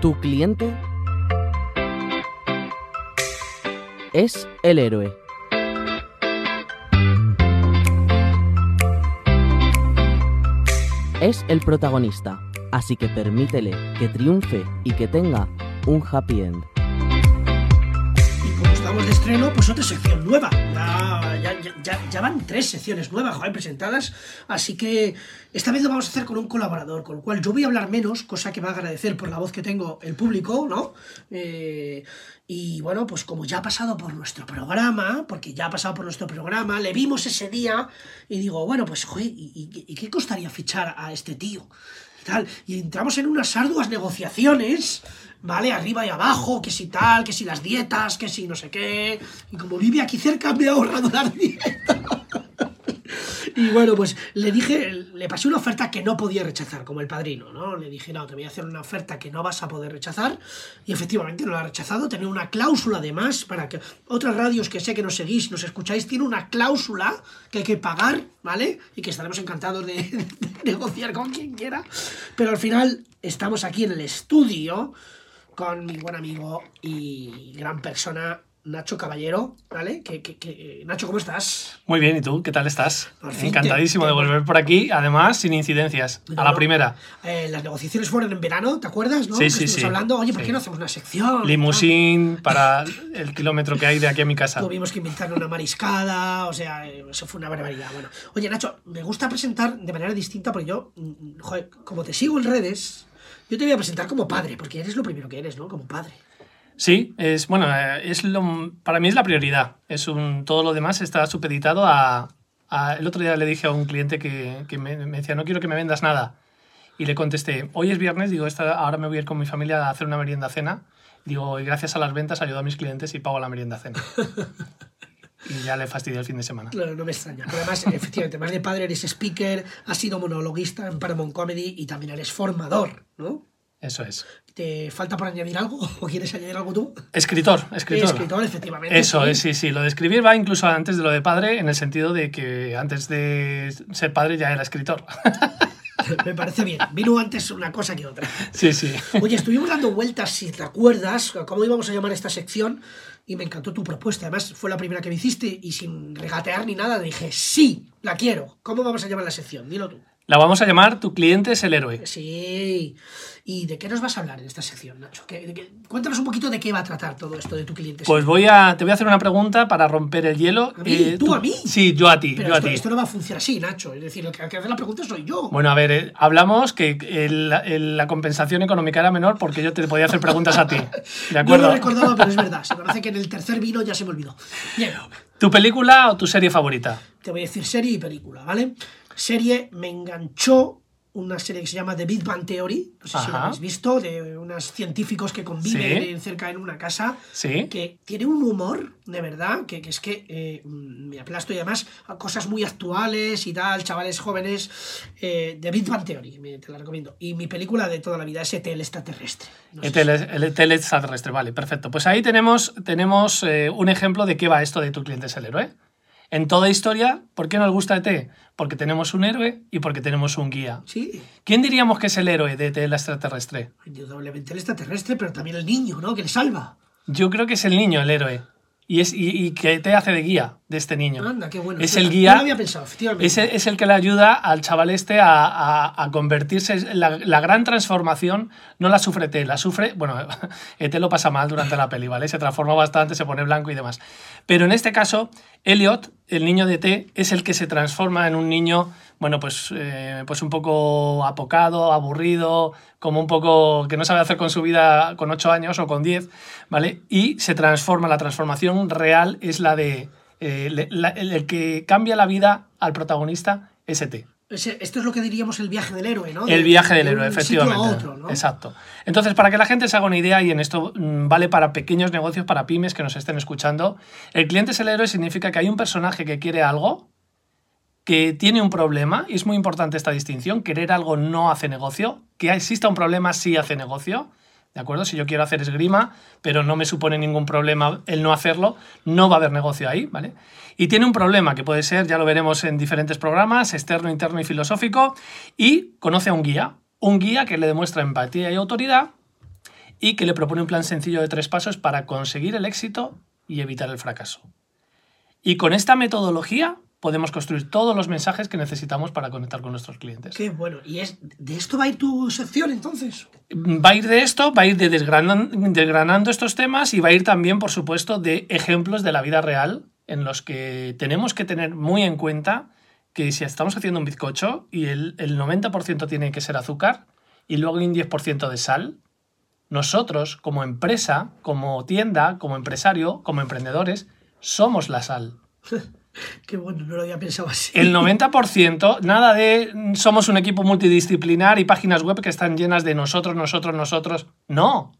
Tu cliente es el héroe. Es el protagonista, así que permítele que triunfe y que tenga un happy end. Estamos de estreno, pues otra sección nueva. Ya- ya- ya- ya van tres secciones nuevas, joder, presentadas. Así que esta vez lo vamos a hacer con un colaborador, con lo cual yo voy a hablar menos, cosa que va a agradecer por la voz que tengo el público, ¿no? Eh, y bueno, pues como ya ha pasado por nuestro programa, porque ya ha pasado por nuestro programa, le vimos ese día y digo, bueno, pues, joder, ¿y, y- y qué costaría fichar a este tío? Y tal. Y entramos en unas arduas negociaciones, ¿vale? Arriba y abajo, que si tal, que si las dietas, que si no sé qué. Y como vive aquí cerca, me he ahorrado las dietas. Y bueno, pues le dije, le pasé una oferta que no podía rechazar, como el padrino, ¿no? Le dije, no, te voy a hacer una oferta que no vas a poder rechazar. Y efectivamente no la ha rechazado. Tenía una cláusula además para que otras radios que sé que nos seguís, nos escucháis, tiene una cláusula que hay que pagar, ¿vale? Y que estaremos encantados de, de negociar con quien quiera. Pero al final estamos aquí en el estudio con mi buen amigo y gran persona. Nacho Caballero, ¿vale? Que, que- que- Nacho, ¿cómo estás? Muy bien, ¿y tú? ¿Qué tal estás? Fin Encantadísimo te- de volver por aquí, además sin incidencias. No, a la primera. Eh, las negociaciones fueron en verano, ¿te acuerdas? ¿no? Sí, Que sí, sí. hablando, oye, ¿por qué no hacemos una sección? Limusín para el kilómetro que hay de aquí a mi casa. Tuvimos que inventar una mariscada, o sea, eh, eso fue una barbaridad. Bueno, oye, Nacho, me gusta presentar de manera distinta porque yo, mm, joder, como te sigo en redes, yo te voy a presentar como padre, porque eres lo primero que eres, ¿no? Como padre. Sí, es bueno, eh, es lo, para mí es la prioridad. Es un, todo lo demás está supeditado a, a- El otro día le dije a un cliente que, que me, me decía, no quiero que me vendas nada. Y le contesté, hoy es viernes, digo, esta, ahora me voy a ir con mi familia a hacer una merienda cena. Digo, y gracias a las ventas ayudo a mis clientes y pago la merienda cena. y ya le fastidié el fin de semana. Claro, no me extraña. Pero además, efectivamente, más de padre eres speaker, has sido monologuista en Paramount Comedy y también eres formador, ¿no? Eso es. ¿Te falta por añadir algo? ¿O quieres añadir algo tú? Escritor, escritor. Escritor, efectivamente. Eso sí. es, sí, sí. Lo de escribir va incluso antes de lo de padre, en el sentido de que antes de ser padre ya era escritor. Me parece bien. Vino antes una cosa que otra. sí, sí. Oye, estuvimos dando vueltas, si te acuerdas, cómo íbamos a llamar esta sección y me encantó tu propuesta. Además, fue la primera que me hiciste y sin regatear ni nada dije, sí, la quiero. ¿Cómo vamos a llamar la sección? Dilo tú. La vamos a llamar Tu cliente es el héroe. Sí. ¿Y de qué nos vas a hablar en esta sección, Nacho? ¿Qué- qué- Cuéntanos un poquito de qué va a tratar todo esto de tu cliente. Pues voy a, te voy a hacer una pregunta para romper el hielo. ¿A mí? ¿Tú a mí? Sí, yo a ti, Pero yo a esto, ti. esto no va a funcionar así, Nacho. Es decir, el que, hace la pregunta soy yo. Bueno, a ver, eh, hablamos que el- el- la compensación económica era menor porque yo te podía hacer preguntas a ti. ¿De no acuerdo? lo recordaba, pero es verdad. Se parece que en el tercer vino ya se me olvidó. Bien. ¿Tu película o tu serie favorita? te voy a decir serie y película, ¿vale? Serie me enganchó una serie que se llama The Big Bang Theory, no sé si la habéis visto, de unos científicos que conviven Sí. cerca en una casa, Sí. que tiene un humor, de verdad, que, que es que eh, mm, me aplasto y además a cosas muy actuales y tal, chavales jóvenes, eh, The Big Bang Theory, me- te la recomiendo. Y mi película de toda la vida es ET, extraterrestre. No El el tele extraterrestre, vale, perfecto. Pues ahí tenemos, tenemos eh, un ejemplo de qué va esto de tu cliente es el héroe. En toda historia, ¿por qué nos gusta ET? Porque tenemos un héroe y porque tenemos un guía. Sí, ¿Quién diríamos que es el héroe de ET el extraterrestre? indudablemente el extraterrestre, pero también el niño, ¿no? Que le salva. Yo creo que es el niño el héroe. Y, es, y, y que te hace de guía de este niño. Anda, qué bueno. Es el no guía. lo había pensado. Es el, es el que le ayuda al chaval este a, a- a convertirse. La, la gran transformación no la sufre T, la sufre. Bueno, ET lo pasa mal durante la peli, ¿vale? Se transforma bastante, se pone blanco y demás. Pero en este caso, Elliot, el niño de T, es el que se transforma en un niño, bueno, pues, eh, pues un poco apocado, aburrido, como un poco que no sabe hacer con su vida con 8 años o con 10, ¿vale? Y se transforma, la transformación real es la de. eh, le- la- el, el que cambia la vida al protagonista es E esto es lo que diríamos el viaje del héroe, ¿no? El viaje del de héroe, efectivamente. a otro, ¿no? Exacto. Entonces, para que la gente se haga una idea, y en esto mm, vale para pequeños negocios, para pymes que nos estén escuchando, el cliente es el héroe significa que hay un personaje que quiere algo, que tiene un problema, y es muy importante esta distinción, querer algo no hace negocio, que exista un problema sí hace negocio, ¿de acuerdo? Si yo quiero hacer esgrima, pero no me supone ningún problema el no hacerlo, no va a haber negocio ahí, ¿vale? Y tiene un problema que puede ser, ya lo veremos en diferentes programas, externo, interno y filosófico, y conoce a un guía, un guía que le demuestra empatía y autoridad, y que le propone un plan sencillo de tres pasos para conseguir el éxito y evitar el fracaso. Y con esta metodología podemos construir todos los mensajes que necesitamos para conectar con nuestros clientes. Qué bueno. ¿Y es, de esto va a ir tu sección entonces? Va a ir de esto, va a ir de desgranan- desgranando estos temas y va a ir también, por supuesto, de ejemplos de la vida real en los que tenemos que tener muy en cuenta que si estamos haciendo un bizcocho y el, el 90% tiene que ser azúcar y luego un 10% de sal, nosotros como empresa, como tienda, como empresario, como emprendedores, somos la sal. Qué bueno, no lo había pensado así. El 90%, nada de somos un equipo multidisciplinar y páginas web que están llenas de nosotros, nosotros, nosotros. No.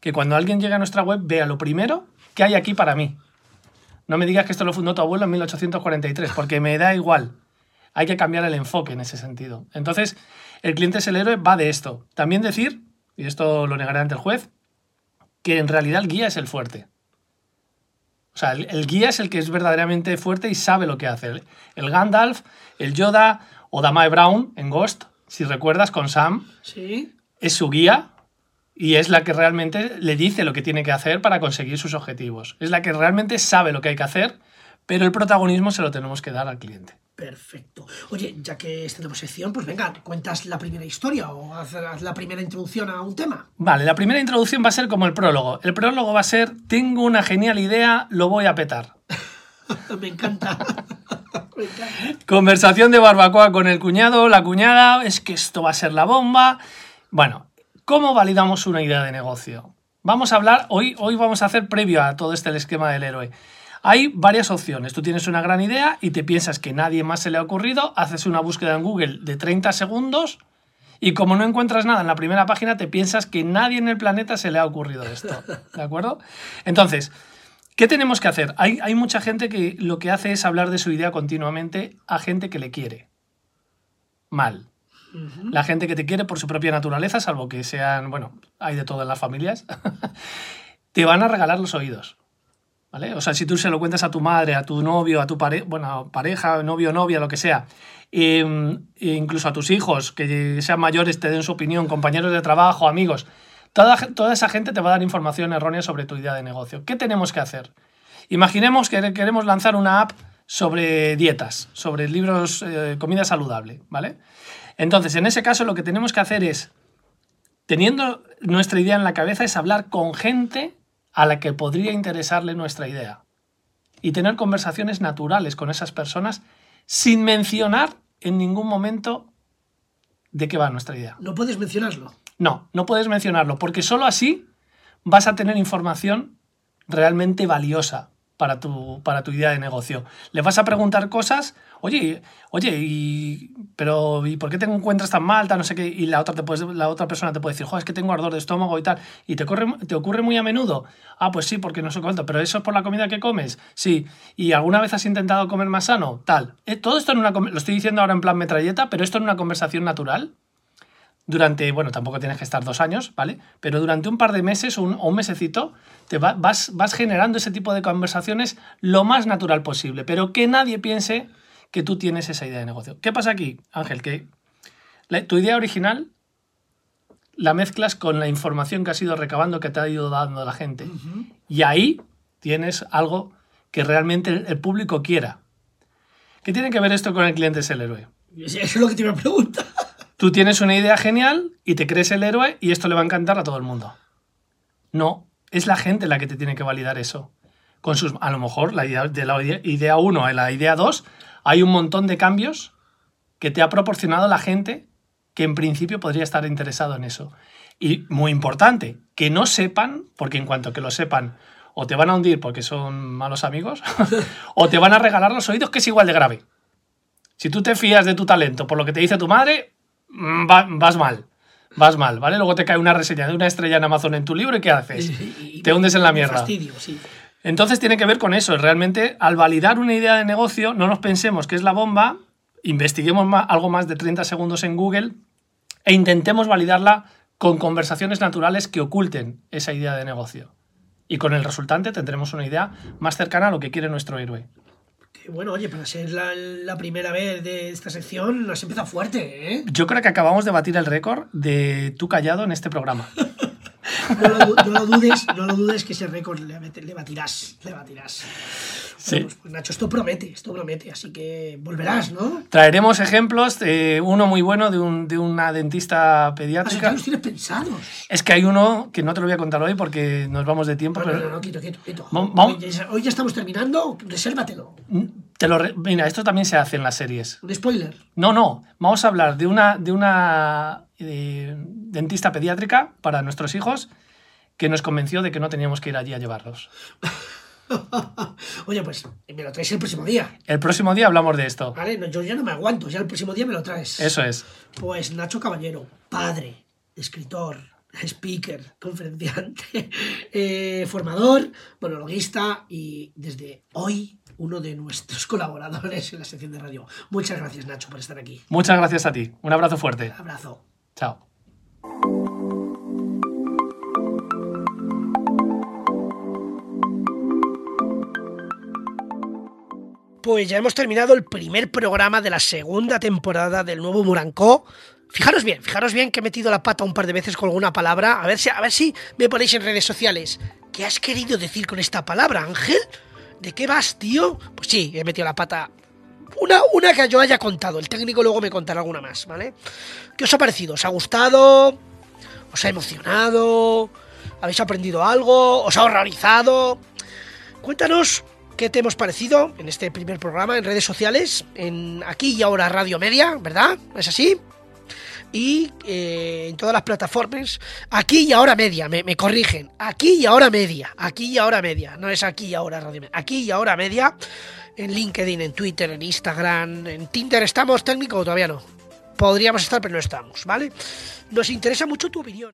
Que cuando alguien llega a nuestra web vea lo primero que hay aquí para mí. No me digas que esto lo fundó tu abuelo en 1843, porque me da igual. Hay que cambiar el enfoque en ese sentido. Entonces, el cliente es el héroe va de esto. También decir, y esto lo negará ante el juez, que en realidad el guía es el fuerte. O sea, el, el guía es el que es verdaderamente fuerte y sabe lo que hace. El, el Gandalf, el Yoda o Damae Brown en Ghost, si recuerdas con Sam, Sí. es su guía y es la que realmente le dice lo que tiene que hacer para conseguir sus objetivos. Es la que realmente sabe lo que hay que hacer, pero el protagonismo se lo tenemos que dar al cliente. Perfecto. Oye, ya que tenemos sección, pues venga, cuentas la primera historia o haz, la primera introducción a un tema. Vale, la primera introducción va a ser como el prólogo. El prólogo va a ser, tengo una genial idea, lo voy a petar. Me encanta. Me encanta. Conversación de barbacoa con el cuñado, la cuñada, es que esto va a ser la bomba. Bueno, ¿cómo validamos una idea de negocio? Vamos a hablar, hoy, hoy vamos a hacer previo a todo este el esquema del héroe. Hay varias opciones. Tú tienes una gran idea y te piensas que nadie más se le ha ocurrido, haces una búsqueda en Google de 30 segundos y como no encuentras nada en la primera página, te piensas que nadie en el planeta se le ha ocurrido esto. ¿De acuerdo? Entonces, ¿Qué tenemos que hacer? Hay, hay, mucha gente que lo que hace es hablar de su idea continuamente a gente que le quiere. Mal. La gente que te quiere por su propia naturaleza, salvo que sean, bueno, hay de todo en las familias, te van a regalar los oídos. ¿Vale? O sea, si tú se lo cuentas a tu madre, a tu novio, a tu pare bueno, pareja, novio, novia, lo que sea, eh, e incluso a tus hijos, que sean mayores, te den su opinión, compañeros de trabajo, amigos, Toda, toda, esa gente te va a dar información errónea sobre tu idea de negocio. ¿Qué tenemos que hacer? Imaginemos que queremos lanzar una app sobre dietas, sobre libros, eh, comida saludable, ¿vale? Entonces, en ese caso, lo que tenemos que hacer es, teniendo nuestra idea en la cabeza, es hablar con gente a la que podría interesarle nuestra idea. Y tener conversaciones naturales con esas personas sin mencionar en ningún momento de qué va nuestra idea. No puedes mencionarlo. No, no puedes mencionarlo, porque solo así vas a tener información realmente valiosa para tu, para tu idea de negocio. Le vas a preguntar cosas, oye, oye, y, pero ¿y por qué te encuentras tan mal? Tal, no sé qué, y la otra, te puedes, la otra persona te puede decir, joder, es que tengo ardor de estómago y tal, y te, corre, te ocurre muy a menudo. Ah, pues sí, porque no sé cuánto, pero eso es por la comida que comes, sí. ¿Y alguna vez has intentado comer más sano? Tal. Eh, todo esto en una, lo estoy diciendo ahora en plan metralleta, pero esto en una conversación natural durante, bueno, tampoco tienes que estar dos años, ¿vale? Pero durante un par de meses o un, o un mesecito te va, vas, vas generando ese tipo de conversaciones lo más natural posible, pero que nadie piense que tú tienes esa idea de negocio. ¿Qué pasa aquí, Ángel? Que la, tu idea original la mezclas con la información que has ido recabando, que te ha ido dando la gente. Uh -huh. Y ahí tienes algo que realmente el, el público quiera. ¿Qué tiene que ver esto con el cliente es el héroe? Eso es lo que te iba a preguntar. Tú tienes una idea genial y te crees el héroe y esto le va a encantar a todo el mundo. No, es la gente la que te tiene que validar eso. Con sus, a lo mejor la idea, de la idea 1 a la idea 2 hay un montón de cambios que te ha proporcionado la gente que en principio podría estar interesado en eso. Y muy importante, que no sepan, porque en cuanto que lo sepan, o te van a hundir porque son malos amigos, o te van a regalar los oídos, que es igual de grave. Si tú te fías de tu talento por lo que te dice tu madre, va, vas mal. Vas mal, ¿vale? Luego te cae una reseña de una estrella en Amazon en tu libro y ¿qué haces? Y, y, te hundes en la mierda. Fastidio, sí. Entonces tiene que ver con eso. Realmente, al validar una idea de negocio, no nos pensemos que es la bomba, investiguemos más, algo más de 30 segundos en Google e intentemos validarla con conversaciones naturales que oculten esa idea de negocio. Y con el resultante tendremos una idea más cercana a lo que quiere nuestro héroe. Qué bueno, oye, para ser la, la, primera vez de esta sección, has empezado fuerte, ¿eh? Yo creo que acabamos de batir el récord de tú callado en este programa. no, lo, no lo dudes, no lo dudes que ese récord le batirás, le batirás. Sí. Pues, pues, Nacho, esto promete, esto promete, así que volverás, ¿no? Traeremos ejemplos, eh, uno muy bueno de, un- de una dentista Ah, pediátrica. los tienes pensados. Es que hay uno que no te lo voy a contar hoy porque nos vamos de tiempo, No, no, pero no, no, quieto, quieto, quieto. Vamos- Hoy, ya, hoy ya estamos terminando, resérvatelo. te lo re- mira, esto también se hace en las series. Un spoiler. No, no, vamos a hablar de una, de una eh, dentista pediátrica para nuestros hijos que nos convenció de que no teníamos que ir allí a llevarlos. Oye, pues me lo traes el próximo día, El próximo día hablamos de esto. ¿vale? No, yo ya no me aguanto, ya el próximo día me lo traes. Eso es. Pues Nacho Caballero, padre, escritor, speaker, conferenciante, eh, formador, monologuista y desde hoy uno de nuestros colaboradores en la sección de radio. Muchas gracias Nacho por estar aquí. Muchas gracias a ti. Un abrazo fuerte. Abrazo. Chao. Pues ya hemos terminado el primer programa de la segunda temporada del nuevo Murancó. Fijaros bien, fijaros bien que he metido la pata un par de veces con alguna palabra. A ver si, a ver si me ponéis en redes sociales. ¿Qué has querido decir con esta palabra, Ángel? ¿De qué vas, tío? Pues sí, he metido la pata. Una, una que yo haya contado. El técnico luego me contará alguna más, ¿vale? ¿Qué os ha parecido? ¿Os ha gustado? ¿Os ha emocionado? ¿Habéis aprendido algo? ¿Os ha horrorizado? Cuéntanos qué te hemos parecido en este primer programa en redes sociales, en aquí y ahora Radio Media, ¿verdad? ¿Es así? Y eh, en todas las plataformas, aquí y ahora media, me, me corrigen, aquí y ahora media, aquí y ahora media, no es aquí y ahora Radio Media, aquí y ahora media, en LinkedIn, en Twitter, en Instagram, en Tinder, ¿estamos técnico o todavía no? Podríamos estar, pero no estamos, ¿vale? Nos interesa mucho tu opinión.